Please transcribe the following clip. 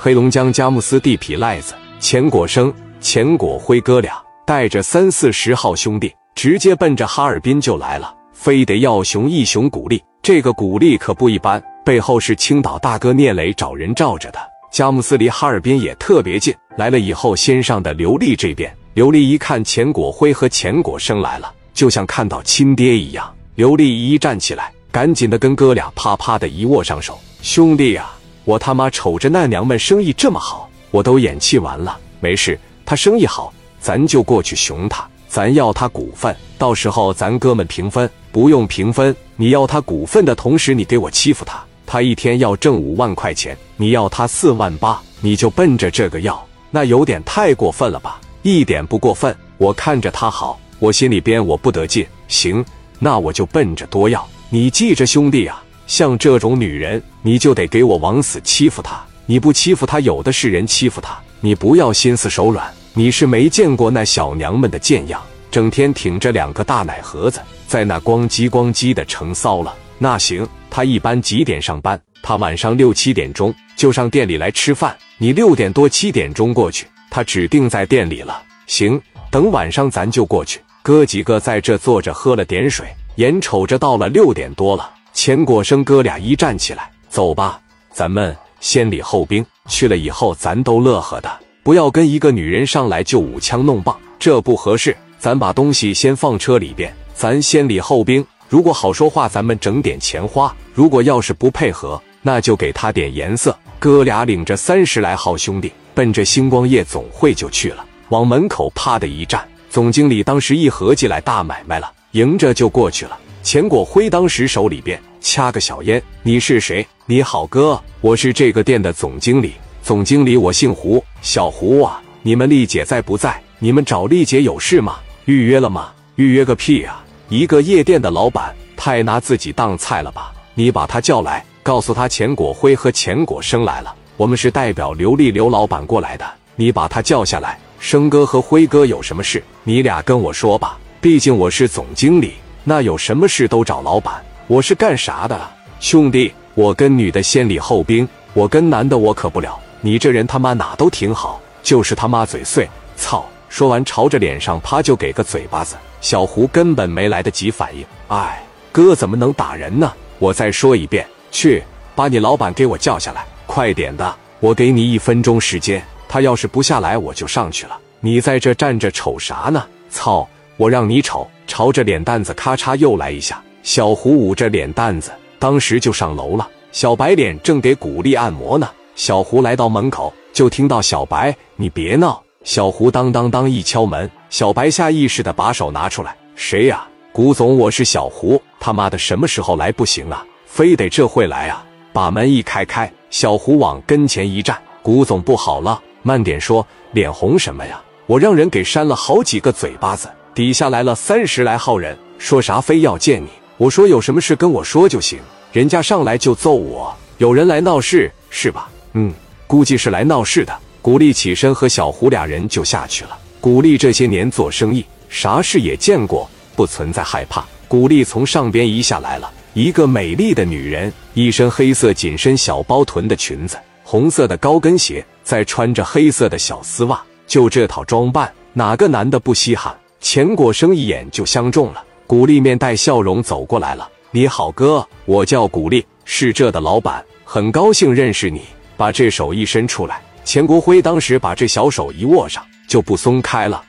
黑龙江佳木斯地痞赖子钱果生、钱果辉哥俩带着三四十号兄弟，直接奔着哈尔滨就来了，非得要熊一熊古力。这个古力可不一般，背后是青岛大哥聂磊找人罩着的。佳木斯离哈尔滨也特别近，来了以后先上的刘丽这边。刘丽一看钱果辉和钱果生来了，就像看到亲爹一样。刘丽一站起来，赶紧的跟哥俩啪啪的一握上手。兄弟呀，我他妈瞅着那娘们生意这么好，我都眼气完了。没事，他生意好，咱就过去熊他，咱要他股份，到时候咱哥们平分。不用平分，你要他股份的同时，你给我欺负他。他一天要挣五万块钱，你要他四万八，你就奔着这个要，那有点太过分了吧？一点不过分，我看着他好，我心里边我不得劲。行，那我就奔着多要。你记着，兄弟啊，像这种女人，你就得给我往死欺负她。你不欺负她，有的是人欺负她。你不要心思手软，你是没见过那小娘们的贱样，整天挺着两个大奶盒子，在那咣叽咣叽的成骚了。那行，他一般几点上班？他晚上六七点钟就上店里来吃饭。你六点多七点钟过去，他指定在店里了。行，等晚上咱就过去。哥几个在这坐着喝了点水，眼瞅着到了六点多了。钱果生哥俩一站起来，走吧，咱们先礼后兵。去了以后，咱都乐呵的，不要跟一个女人上来就舞枪弄棒，这不合适。咱把东西先放车里边，咱先礼后兵。如果好说话，咱们整点钱花；如果要是不配合，那就给他点颜色。哥俩领着三十来号兄弟，奔着星光夜总会就去了。往门口啪的一站，总经理当时一合计来大买卖了，迎着就过去了。钱国辉当时手里边掐个小烟：“你是谁？你好哥，我是这个店的总经理。总经理，我姓胡，小胡啊。你们丽姐在不在？你们找丽姐有事吗？预约了吗？预约个屁啊！”一个夜店的老板太拿自己当菜了吧？你把他叫来，告诉他钱国辉和钱果生来了。我们是代表刘丽刘老板过来的，你把他叫下来。生哥和辉哥有什么事，你俩跟我说吧。毕竟我是总经理，那有什么事都找老板。我是干啥的？兄弟，我跟女的先礼后兵，我跟男的我可不了。你这人他妈哪都挺好，就是他妈嘴碎。操！说完，朝着脸上啪就给个嘴巴子。小胡根本没来得及反应。哎，哥怎么能打人呢？我再说一遍，去把你老板给我叫下来，快点的！我给你一分钟时间，他要是不下来，我就上去了。你在这站着瞅啥呢？操！我让你瞅！朝着脸蛋子咔嚓又来一下。小胡捂着脸蛋子，当时就上楼了。小白脸正给古力按摩呢。小胡来到门口，就听到小白：“你别闹。”小胡当当当一敲门，小白下意识的把手拿出来：“谁呀？古总，我是小胡。他妈的，什么时候来不行啊？非得这会来啊？”把门一开开，小胡往跟前一站：“古总，不好了，慢点说，脸红什么呀？我让人给扇了好几个嘴巴子，底下来了三十来号人，说啥非要见你。我说有什么事跟我说就行，人家上来就揍我，有人来闹事是吧？嗯，估计是来闹事的。”古力起身和小胡俩人就下去了。古力这些年做生意，啥事也见过，不存在害怕。古力从上边一下来了，一个美丽的女人，一身黑色紧身小包臀的裙子，红色的高跟鞋，再穿着黑色的小丝袜，就这套装扮，哪个男的不稀罕？钱国生一眼就相中了。古丽面带笑容走过来了：“你好，哥，我叫古丽，是这的老板，很高兴认识你。把这手一伸出来。”钱国辉当时把这小手一握上，就不松开了。